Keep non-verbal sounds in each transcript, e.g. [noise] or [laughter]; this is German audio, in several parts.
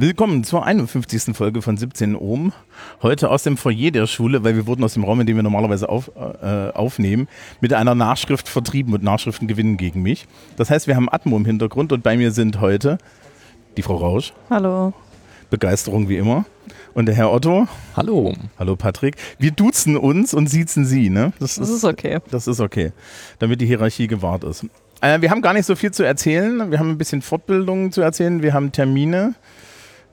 Willkommen zur 51. Folge von 17 Ohm. Heute aus dem Foyer der Schule, weil wir wurden aus dem Raum, in dem wir normalerweise auf, äh, aufnehmen, mit einer Nachschrift vertrieben und Nachschriften gewinnen gegen mich. Das heißt, wir haben Atmo im Hintergrund und bei mir sind heute die Frau Rausch. Hallo. Begeisterung wie immer. Und der Herr Otto. Hallo. Hallo Patrick. Wir duzen uns und siezen Sie, ne? Das, das ist, ist, okay. Das ist okay, damit die Hierarchie gewahrt ist. Äh, wir haben gar nicht so viel zu erzählen. Wir haben ein bisschen Fortbildungen zu erzählen. Wir haben Termine.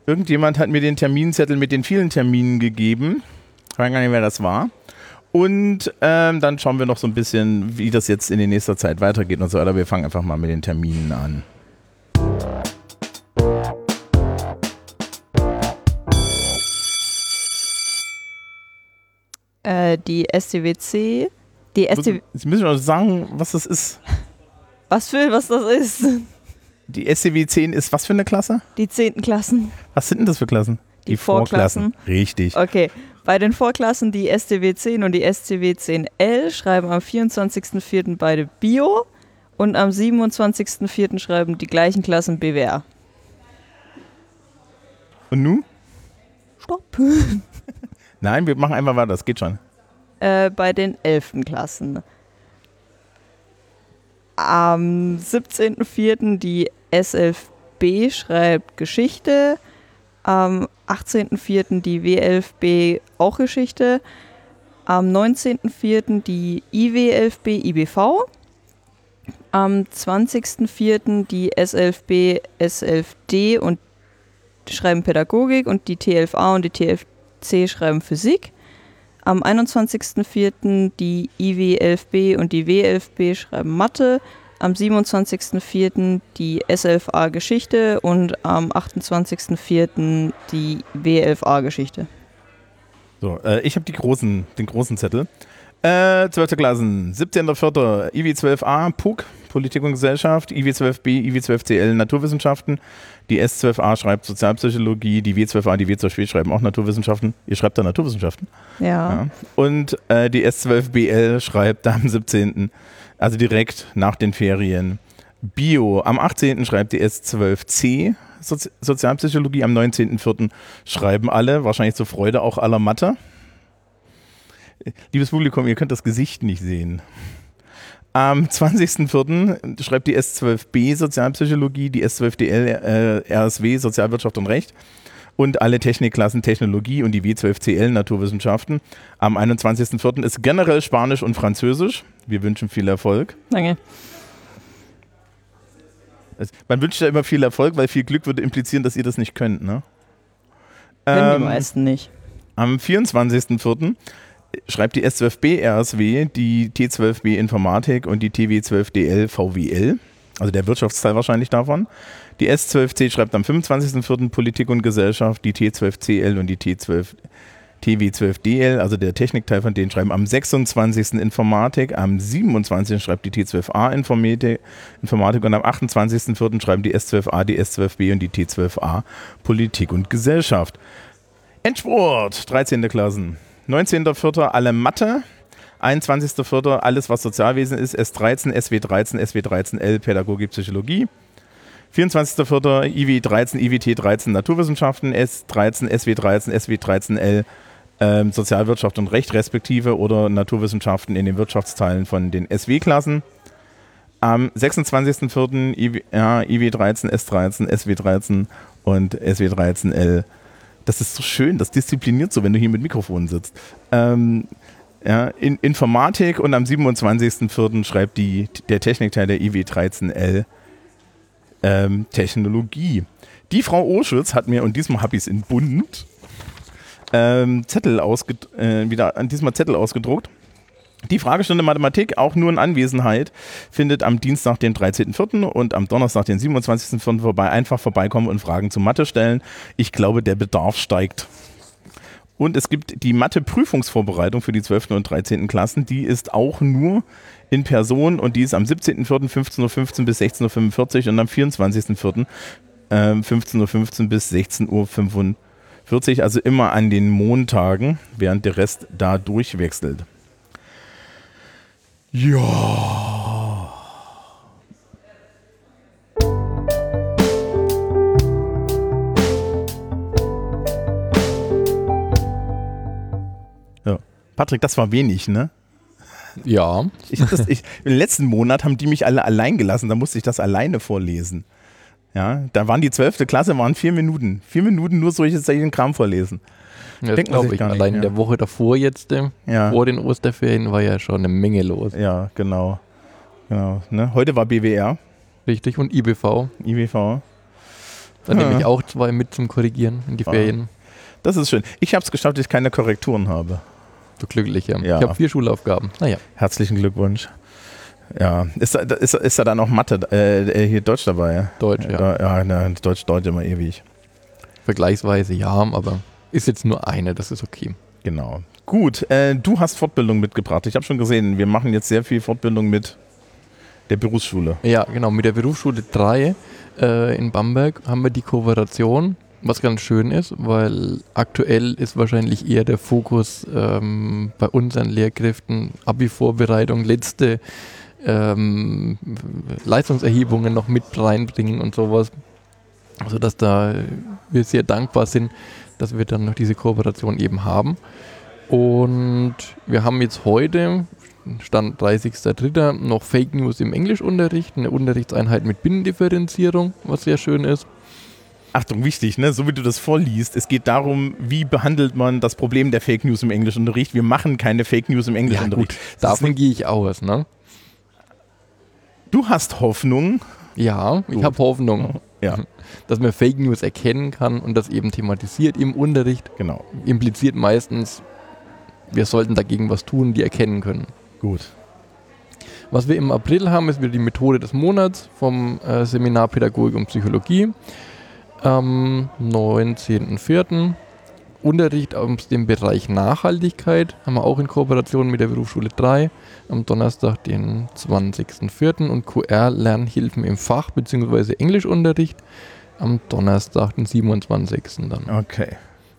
Irgendjemand hat mir den Terminzettel mit den vielen Terminen gegeben. Ich weiß gar nicht, wer das war. Und ähm, dann schauen wir noch so ein bisschen, wie das jetzt in der nächsten Zeit weitergeht und so weiter. Wir fangen einfach mal mit den Terminen an. Äh, die STWC. Die STW Jetzt müssen wir sagen, was das ist. Was für, was das ist? Die SCW 10 ist was für eine Klasse? Die 10. Klassen. Was sind denn das für Klassen? Die, die Vorklassen. Vorklassen. Richtig. Okay. Bei den Vorklassen, die STW 10 und die STW 10L, schreiben am 24.04. beide Bio und am 27.04. schreiben die gleichen Klassen BWR. Und nun? Stopp. [laughs] Nein, wir machen einfach weiter, das geht schon. Äh, bei den 11. Klassen. Am 17.04. die S11B schreibt Geschichte. Am 18.04. die W11B auch Geschichte. Am 19.04. die IW11B IBV. Am 20.04. die S11B S11D und schreiben Pädagogik und die T11A und die TFC schreiben Physik. Am 21.04. die IW11B und die W11B schreiben Mathe. Am 27.04. die S11A Geschichte und am 28.04. die W11A Geschichte. So, äh, ich habe großen, den großen Zettel. Äh, 12. Klassen, 17.04. IW12A, PUC, Politik und Gesellschaft, IW12B, IW12CL, Naturwissenschaften. Die S12A schreibt Sozialpsychologie, die W12A, die W12B schreiben auch Naturwissenschaften. Ihr schreibt da Naturwissenschaften. Ja. ja. Und äh, die S12BL schreibt da am 17., also direkt nach den Ferien, Bio. Am 18. schreibt die S12C Sozi Sozialpsychologie, am 19.04. schreiben alle, wahrscheinlich zur Freude auch aller Mathe. Liebes Publikum, ihr könnt das Gesicht nicht sehen. Am 20.04. schreibt die S12b Sozialpsychologie, die S12dl äh, RSW Sozialwirtschaft und Recht und alle Technikklassen Technologie und die W12CL Naturwissenschaften. Am 21.04. ist generell Spanisch und Französisch. Wir wünschen viel Erfolg. Danke. Man wünscht ja immer viel Erfolg, weil viel Glück würde implizieren, dass ihr das nicht könnt, ne? Können ähm, die meisten nicht. Am 24.04 schreibt die S12B RSW, die T12B Informatik und die TW12DL VWL, also der Wirtschaftsteil wahrscheinlich davon. Die S12C schreibt am 25.04. Politik und Gesellschaft, die T12CL und die T12 TW12DL, also der Technikteil von denen, schreiben am 26. Informatik, am 27. schreibt die T12A Informatik, Informatik und am 28.04. schreiben die S12A, die S12B und die T12A Politik und Gesellschaft. Endspurt, 13. Klassen. 19.04. alle Mathe. 21.04. alles, was Sozialwesen ist. S13, SW13, SW13L Pädagogik, Psychologie. 24.04. IW13, IWT13 Naturwissenschaften, S13, SW13, SW13L ähm, Sozialwirtschaft und Recht respektive oder Naturwissenschaften in den Wirtschaftsteilen von den SW-Klassen. Am 26.04. IW, ja, IW13, S13, SW13 und SW13L das ist so schön, das diszipliniert so, wenn du hier mit Mikrofon sitzt. Ähm, ja, in Informatik und am 27.04. schreibt die, der Technikteil der IW13L ähm, Technologie. Die Frau Oschütz hat mir, und diesmal habe ich es in bunt, ähm, Zettel äh, wieder diesmal Zettel ausgedruckt die Fragestunde Mathematik, auch nur in Anwesenheit, findet am Dienstag, den 13.04. und am Donnerstag, den 27.04. vorbei. Einfach vorbeikommen und Fragen zu Mathe stellen. Ich glaube, der Bedarf steigt. Und es gibt die Mathe-Prüfungsvorbereitung für die 12. und 13. Klassen. Die ist auch nur in Person und die ist am 17.04. 15.15 Uhr bis 16.45 Uhr und am 24.04. Äh, 15.15 Uhr bis 16.45 Uhr. Also immer an den Montagen, während der Rest da durchwechselt. Ja. ja. Patrick, das war wenig, ne? Ja. Ich, das, ich, Im letzten Monat haben die mich alle allein gelassen, da musste ich das alleine vorlesen. Ja, da waren die zwölfte Klasse, waren vier Minuten. Vier Minuten nur solches solchen Kram vorlesen. Das glaube ich. gar nicht, Allein ja. in der Woche davor jetzt, äh, Ja, vor den Osterferien, war ja schon eine Menge los. ja genau. genau ne? Heute war BWR, Richtig. Und IBV. IWV. Da Ja. nehme ich auch zwei mit zum Korrigieren in die Ah. Ferien. Das ist schön. Ich habe es geschafft, dass ich keine Korrekturen habe. Du glücklicher. Ja. Ich habe vier Schulaufgaben. Naja. Herzlichen Glückwunsch. Ja, ist da, ist, ist da dann auch Mathe, äh, äh, hier Deutsch dabei? Deutsch, ja. Ja, ja Deutsch, Deutsch immer ewig. Vergleichsweise ja, aber ist jetzt nur eine, das ist okay. Genau. Gut, äh, du hast Fortbildung mitgebracht. Ich habe schon gesehen, wir machen jetzt sehr viel Fortbildung mit der Berufsschule. Ja, genau. Mit der Berufsschule 3 äh, in Bamberg haben wir die Kooperation, was ganz schön ist, weil aktuell ist wahrscheinlich eher der Fokus ähm, bei unseren Lehrkräften Abi-Vorbereitung, letzte ähm, Leistungserhebungen noch mit reinbringen und sowas. Also dass da wir sehr dankbar sind, dass wir dann noch diese Kooperation eben haben. Und wir haben jetzt heute, Stand 30.03. noch Fake News im Englischunterricht, eine Unterrichtseinheit mit Binnendifferenzierung, was sehr schön ist. Achtung, wichtig, ne? so wie du das vorliest. Es geht darum, wie behandelt man das Problem der Fake News im Englischunterricht. Wir machen keine Fake News im Englischunterricht. Das ist Davon gehe ich aus, ne? Du hast Hoffnung. Ja, ich habe Hoffnung, Ja, [laughs] dass man Fake News erkennen kann und das eben thematisiert im Unterricht. genau. Impliziert meistens, wir sollten dagegen was tun, die erkennen können. Gut. Was wir im April haben, ist wieder die Methode des Monats vom äh, Seminar Pädagogik und Psychologie. Am 19.04. Unterricht aus dem Bereich Nachhaltigkeit haben wir auch in Kooperation mit der Berufsschule 3 am Donnerstag, den 20.04. und QR-Lernhilfen im Fach bzw. Englischunterricht am Donnerstag, den 27. dann. Okay.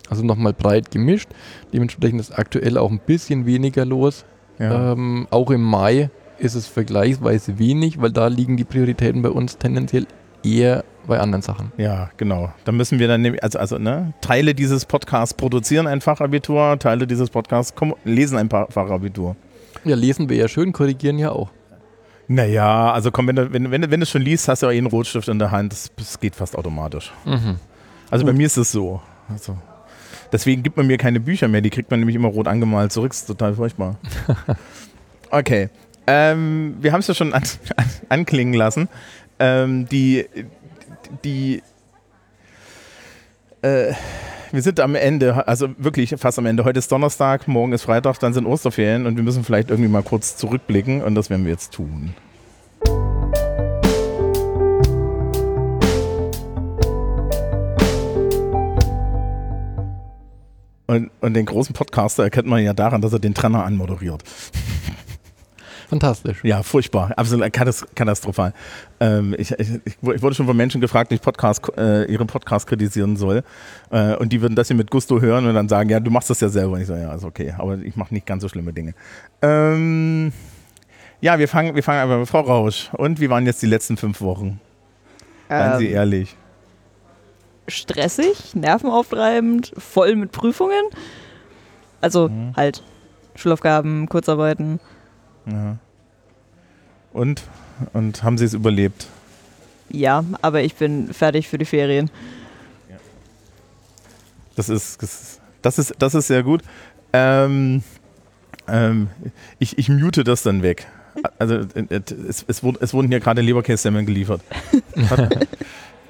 Also nochmal breit gemischt. Dementsprechend ist aktuell auch ein bisschen weniger los. Ja. Ähm, auch im Mai ist es vergleichsweise wenig, weil da liegen die Prioritäten bei uns tendenziell eher bei anderen Sachen. Ja, genau. Da müssen wir dann, nämlich- also, also ne, Teile dieses Podcasts produzieren ein Fachabitur, Teile dieses Podcasts lesen ein Fachabitur. Ja, lesen wir ja schön, korrigieren ja auch. Naja, also komm, wenn du, wenn, wenn, wenn du es schon liest, hast du ja eh einen Rotstift in der Hand. Das, das geht fast automatisch. Mhm. Also bei Gut. mir ist es so. Also, deswegen gibt man mir keine Bücher mehr. Die kriegt man nämlich immer rot angemalt zurück. Das ist total furchtbar. [laughs] Okay. Ähm, wir haben es ja schon an, [laughs] an, anklingen lassen. Ähm, die, die, äh, wir sind am Ende, also wirklich fast am Ende. Heute ist Donnerstag, morgen ist Freitag, dann sind Osterferien und wir müssen vielleicht irgendwie mal kurz zurückblicken und das werden wir jetzt tun. Und, und den großen Podcaster erkennt man ja daran, dass er den Trenner anmoderiert. Fantastisch. Ja, furchtbar, absolut katas- katastrophal. Ähm, ich, ich, ich wurde schon von Menschen gefragt, die ich Podcast, äh, ihre Podcast kritisieren soll. Äh, und die würden das hier mit Gusto hören und dann sagen, ja, du machst das ja selber. Und ich so, ja, ist okay, aber ich mache nicht ganz so schlimme Dinge. Ähm, ja, wir fangen, wir fangen einfach mit Frau Rausch. Und wie waren jetzt die letzten fünf Wochen? Seien Sie Ähm, ehrlich. stressig, nervenaufreibend, voll mit Prüfungen. Also Mhm. halt Schulaufgaben, Kurzarbeiten. Ja. Und? Und haben Sie es überlebt? Ja, aber ich bin fertig für die Ferien. Das ist, das ist, das ist, sehr gut. Ähm, ähm, ich, ich mute das dann weg. Also äh, es, es, wurden, es wurden hier gerade Leberkässemmeln geliefert. [laughs]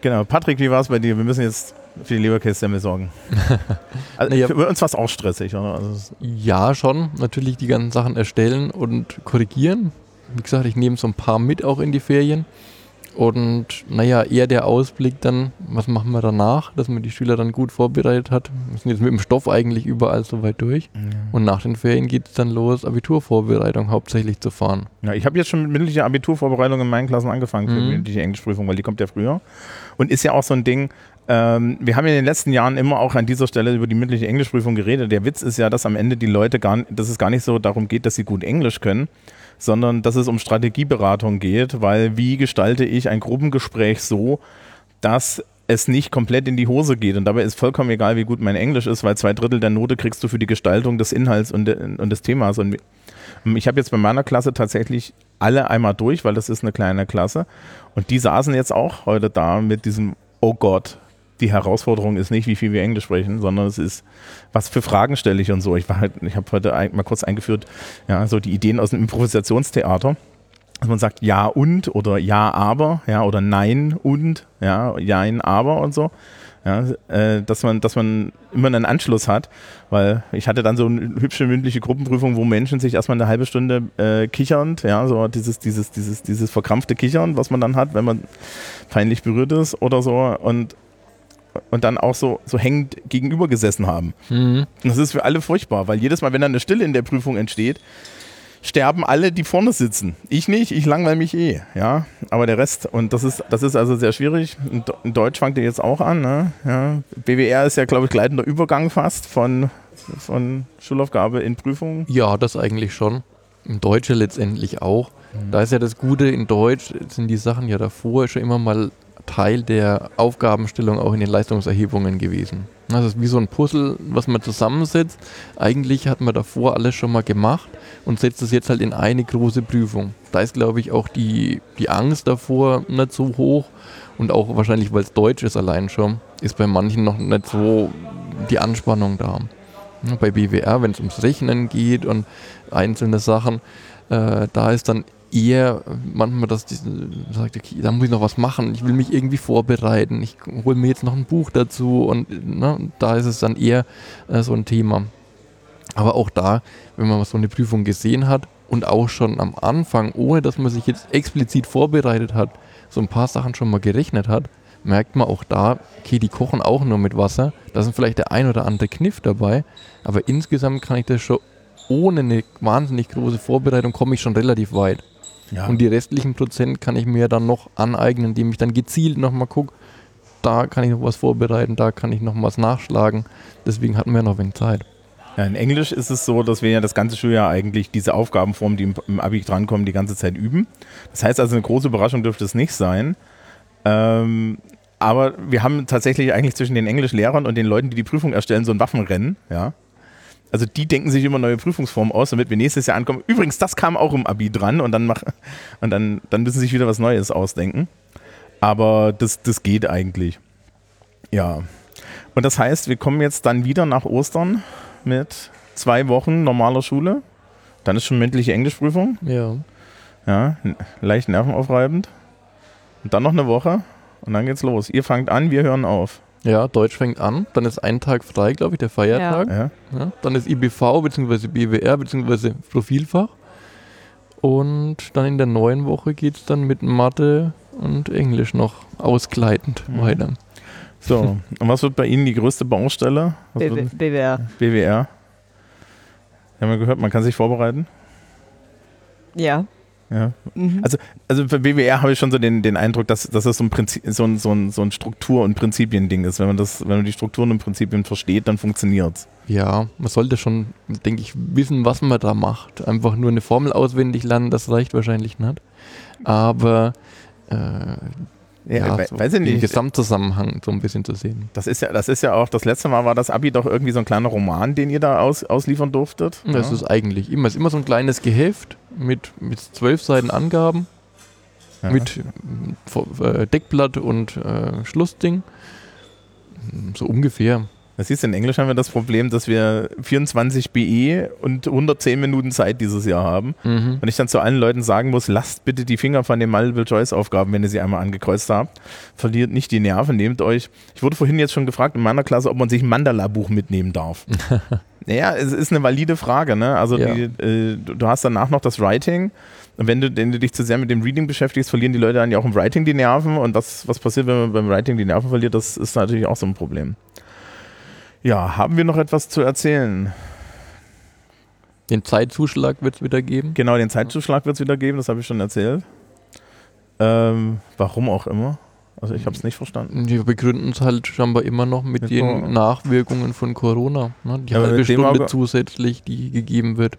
Genau, Patrick, wie war es bei dir? Wir müssen jetzt für die Leberkässemmel sorgen. [laughs] Also, Naja. Für uns war es auch stressig. Oder? Also, Ja, schon. Natürlich die ganzen Sachen erstellen und korrigieren. Wie gesagt, ich nehme so ein paar mit auch in die Ferien. Und naja, eher der Ausblick dann, was machen wir danach, dass man die Schüler dann gut vorbereitet hat. Wir sind jetzt mit dem Stoff eigentlich überall soweit durch. Und nach den Ferien geht es dann los, Abiturvorbereitung hauptsächlich zu fahren. Ja, ich habe jetzt schon mit mündlicher Abiturvorbereitung in meinen Klassen angefangen für Mhm. die mündliche Englischprüfung, weil die kommt ja früher. Und ist ja auch so ein Ding, ähm, wir haben in den letzten Jahren immer auch an dieser Stelle über die mündliche Englischprüfung geredet. Der Witz ist ja, dass am Ende die Leute gar, dass es gar nicht so darum geht, dass sie gut Englisch können, sondern dass es um Strategieberatung geht, weil wie gestalte ich ein Gruppengespräch so, dass es nicht komplett in die Hose geht. Und dabei ist vollkommen egal, wie gut mein Englisch ist, weil zwei Drittel der Note kriegst du für die Gestaltung des Inhalts und, und des Themas. Und ich habe jetzt bei meiner Klasse tatsächlich alle einmal durch, weil das ist eine kleine Klasse. Und die saßen jetzt auch heute da mit diesem, oh Gott, die Herausforderung ist nicht, wie viel wir Englisch sprechen, sondern es ist, was für Fragen stelle ich und so. Ich halt, ich habe heute mal kurz eingeführt, ja, so die Ideen aus dem Improvisationstheater dass man sagt ja und oder ja aber, ja, oder nein und, ja, jein aber und so. Ja, äh, dass man, dass man immer einen Anschluss hat, weil ich hatte dann so eine hübsche mündliche Gruppenprüfung, wo Menschen sich erstmal eine halbe Stunde äh, kichernd, ja, so dieses, dieses, dieses, dieses verkrampfte Kichern, was man dann hat, wenn man peinlich berührt ist oder so und und dann auch so, so hängend gegenüber gesessen haben. Mhm. Und das ist für alle furchtbar, weil jedes Mal, wenn dann eine Stille in der Prüfung entsteht, sterben alle, die vorne sitzen. Ich nicht, ich langweile mich eh, ja. Aber der Rest, und das ist, das ist also sehr schwierig. In Deutsch fängt er jetzt auch an, ne? ja. BWR ist ja, glaube ich, gleitender Übergang fast von, von Schulaufgabe in Prüfung. Ja, das eigentlich schon. Im Deutsche letztendlich auch. Mhm. Da ist ja das Gute, in Deutsch sind die Sachen ja davor schon immer mal Teil der Aufgabenstellung auch in den Leistungserhebungen gewesen. Das ist wie so ein Puzzle, was man zusammensetzt. Eigentlich hat man davor alles schon mal gemacht und setzt es jetzt halt in eine große Prüfung. Da ist, glaube ich, auch die, die Angst davor nicht so hoch und auch wahrscheinlich, weil es Deutsch ist allein schon, ist bei manchen noch nicht so die Anspannung da. Bei BWR, wenn es ums Rechnen geht und einzelne Sachen, äh, da ist dann eher manchmal, dass die sagt, okay, da muss ich noch was machen, ich will mich irgendwie vorbereiten, ich hole mir jetzt noch ein Buch dazu und ne, da ist es dann eher äh, so ein Thema. Aber auch da, wenn man so eine Prüfung gesehen hat und auch schon am Anfang, ohne dass man sich jetzt explizit vorbereitet hat, so ein paar Sachen schon mal gerechnet hat, merkt man auch da, okay, die kochen auch nur mit Wasser. Da sind vielleicht der ein oder andere Kniff dabei, aber insgesamt kann ich das schon ohne eine wahnsinnig große Vorbereitung komme ich schon relativ weit. Ja. Und die restlichen Prozent kann ich mir dann noch aneignen, indem ich dann gezielt nochmal gucke, da kann ich noch was vorbereiten, da kann ich noch was nachschlagen. Deswegen hatten wir noch wenig Zeit. Ja, in Englisch ist es so, dass wir ja das ganze Schuljahr eigentlich diese Aufgabenformen, die im, im Abi drankommen, die ganze Zeit üben. Das heißt also, eine große Überraschung dürfte es nicht sein. Ähm, aber wir haben tatsächlich eigentlich zwischen den Englischlehrern und den Leuten, die die Prüfung erstellen, so ein Waffenrennen. Ja? Also die denken sich immer neue Prüfungsformen aus, damit wir nächstes Jahr ankommen. Übrigens, das kam auch im Abi dran und dann mach, und dann, dann müssen sie sich wieder was Neues ausdenken. Aber das, das geht eigentlich. Ja. Und das heißt, wir kommen jetzt dann wieder nach Ostern mit zwei Wochen normaler Schule. Dann ist schon mündliche Englischprüfung. Ja. Ja, leicht nervenaufreibend. Und dann noch eine Woche und dann geht's los. Ihr fangt an, wir hören auf. Ja, Deutsch fängt an, dann ist ein Tag frei, glaube ich, der Feiertag. Ja. Ja, dann ist IBV bzw. BWR bzw. Profilfach. Und dann in der neuen Woche geht es dann mit Mathe und Englisch noch ausgleitend mhm. weiter. So, und was wird bei Ihnen die größte Baustelle? BW BWR. BWR. Haben wir gehört, man kann sich vorbereiten? Ja. Ja. Mhm. Also, also für BWR habe ich schon so den, den Eindruck, dass, dass das so ein, Prinzip, so, ein, so, ein, so ein Struktur- und Prinzipien-Ding ist. Wenn man, das, wenn man die Strukturen und Prinzipien versteht, dann funktioniert es. Ja, man sollte schon, denke ich, wissen, was man da macht. Einfach nur eine Formel auswendig lernen, das reicht wahrscheinlich nicht. Aber äh, ja, ja so weiß ich nicht. Den Gesamtzusammenhang so ein bisschen zu sehen. Das ist ja, das ist ja auch, das letzte Mal war das Abi doch irgendwie so ein kleiner Roman, den ihr da aus, ausliefern durftet. Das ja. ist eigentlich immer, ist immer so ein kleines Geheft mit, mit zwölf Seiten Angaben, ja. mit äh, Deckblatt und äh, Schlussding. So ungefähr. Das ist in Englisch haben wir das Problem, dass wir 24 BE und 110 Minuten Zeit dieses Jahr haben. Mhm. Und ich dann zu allen Leuten sagen muss, lasst bitte die Finger von den Multiple-Choice-Aufgaben, wenn ihr sie einmal angekreuzt habt. Verliert nicht die Nerven, nehmt euch. Ich wurde vorhin jetzt schon gefragt in meiner Klasse, ob man sich ein Mandala-Buch mitnehmen darf. [laughs] naja, es ist eine valide Frage. Ne? Also ja. die, äh, du hast danach noch das Writing. Und wenn du, wenn du dich zu sehr mit dem Reading beschäftigst, verlieren die Leute dann ja auch im Writing die Nerven. Und was, was passiert, wenn man beim Writing die Nerven verliert, das ist natürlich auch so ein Problem. Ja, haben wir noch etwas zu erzählen? Den Zeitzuschlag wird es wieder geben? Genau, den Zeitzuschlag wird es wieder geben, das habe ich schon erzählt. Ähm, warum auch immer. Also ich habe es nicht verstanden. Die begründen es halt scheinbar immer noch mit Mit den Corona. Nachwirkungen von Corona. Ne? Die Ja, halbe Stunde Auge- zusätzlich, die gegeben wird.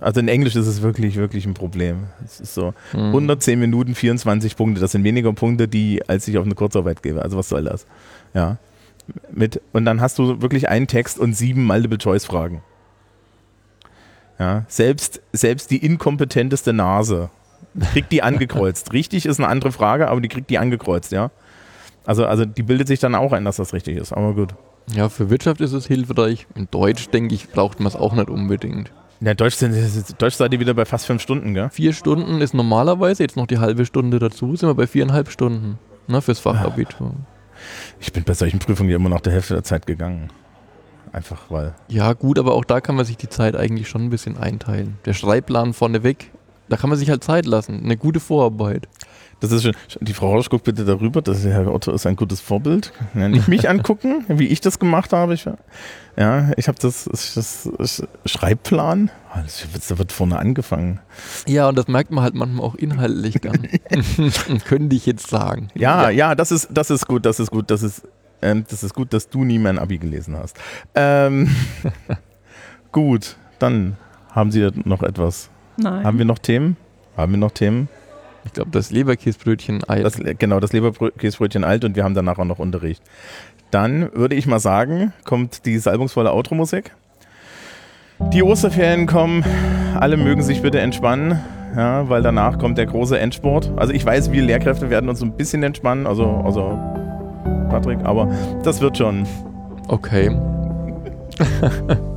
Also in Englisch ist es wirklich, wirklich ein Problem. Es ist so Mhm. 110 Minuten, 24 Punkte. Das sind weniger Punkte, die als ich auf eine Kurzarbeit gebe. Also was soll das? Ja. Mit, und dann hast du wirklich einen Text und sieben Multiple-Choice-Fragen. Ja, selbst, selbst die inkompetenteste Nase kriegt die [laughs] angekreuzt. richtig ist eine andere Frage, aber die kriegt die angekreuzt, ja. Also, also die bildet sich dann auch ein, dass das richtig ist. Aber gut. Ja, für Wirtschaft ist es hilfreich. In Deutsch, denke ich, braucht man es auch nicht unbedingt. In der Deutsch, sind, Deutsch seid ihr wieder bei fast fünf Stunden, gell? Vier Stunden ist normalerweise, jetzt noch die halbe Stunde dazu, sind wir bei viereinhalb Stunden ne, fürs Fachabitur. Ich bin bei solchen Prüfungen ja immer nach der Hälfte der Zeit gegangen. Einfach weil. Ja, gut, aber auch da kann man sich die Zeit eigentlich schon ein bisschen einteilen. Der Schreibplan vorneweg, da kann man sich halt Zeit lassen. Eine gute Vorarbeit. Das ist schon, die Frau Rausch guckt bitte darüber, das ist, Herr Otto ist ein gutes Vorbild. Ja, nicht mich angucken, [laughs] wie ich das gemacht habe. Ich, ja, ich habe das, das, das, Schreibplan, da wird vorne angefangen. Ja, und das merkt man halt manchmal auch inhaltlich dann. [laughs] [laughs] Könnte ich jetzt sagen. Ja, ja, das ist, das ist gut, das ist gut, das ist, ähm, das ist gut, dass du nie mein Abi gelesen hast. Ähm, gut, dann haben Sie noch etwas. Nein. Haben wir noch Themen? Haben wir noch Themen? Ich glaube, das Leberkäsbrötchen Ei. Das, genau, das Leberkäsbrötchen alt und wir haben danach auch noch Unterricht. Dann würde ich mal sagen, kommt die salbungsvolle Outro-Musik. Die Osterferien kommen, alle mögen sich bitte entspannen, ja, weil danach kommt der große Endsport. Also ich weiß, wir Lehrkräfte werden uns ein bisschen entspannen, also, also Patrick, aber das wird schon. Okay. [laughs]